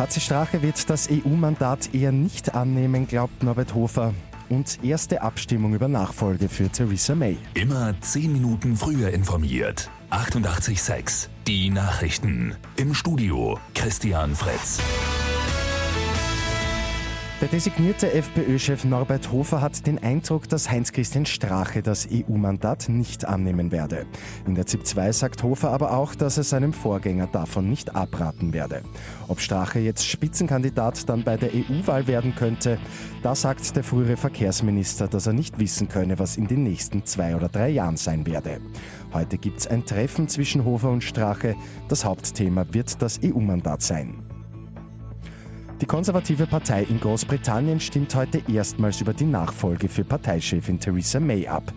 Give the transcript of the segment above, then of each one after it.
HC Strache wird das EU-Mandat eher nicht annehmen, glaubt Norbert Hofer. Und erste Abstimmung über Nachfolge für Theresa May. Immer zehn Minuten früher informiert. 88.6 Die Nachrichten. Im Studio Christian Fritz. Der designierte FPÖ-Chef Norbert Hofer hat den Eindruck, dass Heinz-Christian Strache das EU-Mandat nicht annehmen werde. In der ZIP 2 sagt Hofer aber auch, dass er seinem Vorgänger davon nicht abraten werde. Ob Strache jetzt Spitzenkandidat dann bei der EU-Wahl werden könnte, da sagt der frühere Verkehrsminister, dass er nicht wissen könne, was in den nächsten zwei oder drei Jahren sein werde. Heute gibt es ein Treffen zwischen Hofer und Strache. Das Hauptthema wird das EU-Mandat sein. Die konservative Partei in Großbritannien stimmt heute erstmals über die Nachfolge für Parteichefin Theresa May ab.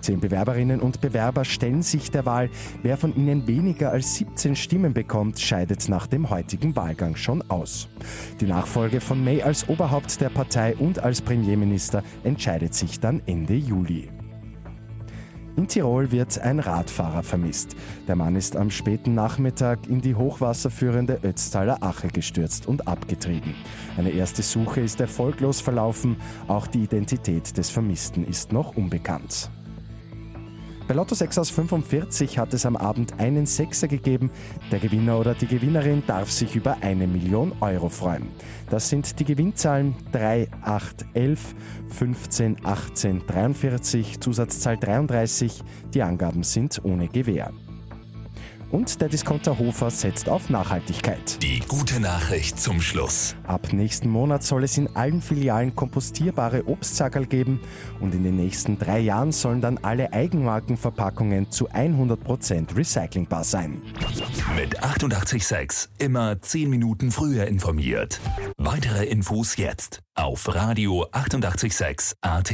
Zehn Bewerberinnen und Bewerber stellen sich der Wahl. Wer von ihnen weniger als 17 Stimmen bekommt, scheidet nach dem heutigen Wahlgang schon aus. Die Nachfolge von May als Oberhaupt der Partei und als Premierminister entscheidet sich dann Ende Juli. In Tirol wird ein Radfahrer vermisst. Der Mann ist am späten Nachmittag in die hochwasserführende Ötztaler Ache gestürzt und abgetrieben. Eine erste Suche ist erfolglos verlaufen. Auch die Identität des Vermissten ist noch unbekannt. Bei Lotto 6 aus 45 hat es am Abend einen Sechser gegeben. Der Gewinner oder die Gewinnerin darf sich über eine Million Euro freuen. Das sind die Gewinnzahlen 3, 8, 11, 15, 18, 43, Zusatzzahl 33. Die Angaben sind ohne Gewähr. Und der Discounter Hofer setzt auf Nachhaltigkeit. Die gute Nachricht zum Schluss. Ab nächsten Monat soll es in allen Filialen kompostierbare Obstsackerl geben und in den nächsten drei Jahren sollen dann alle Eigenmarkenverpackungen zu 100% recyclingbar sein. Mit 886 immer 10 Minuten früher informiert. Weitere Infos jetzt auf Radio 886 AT.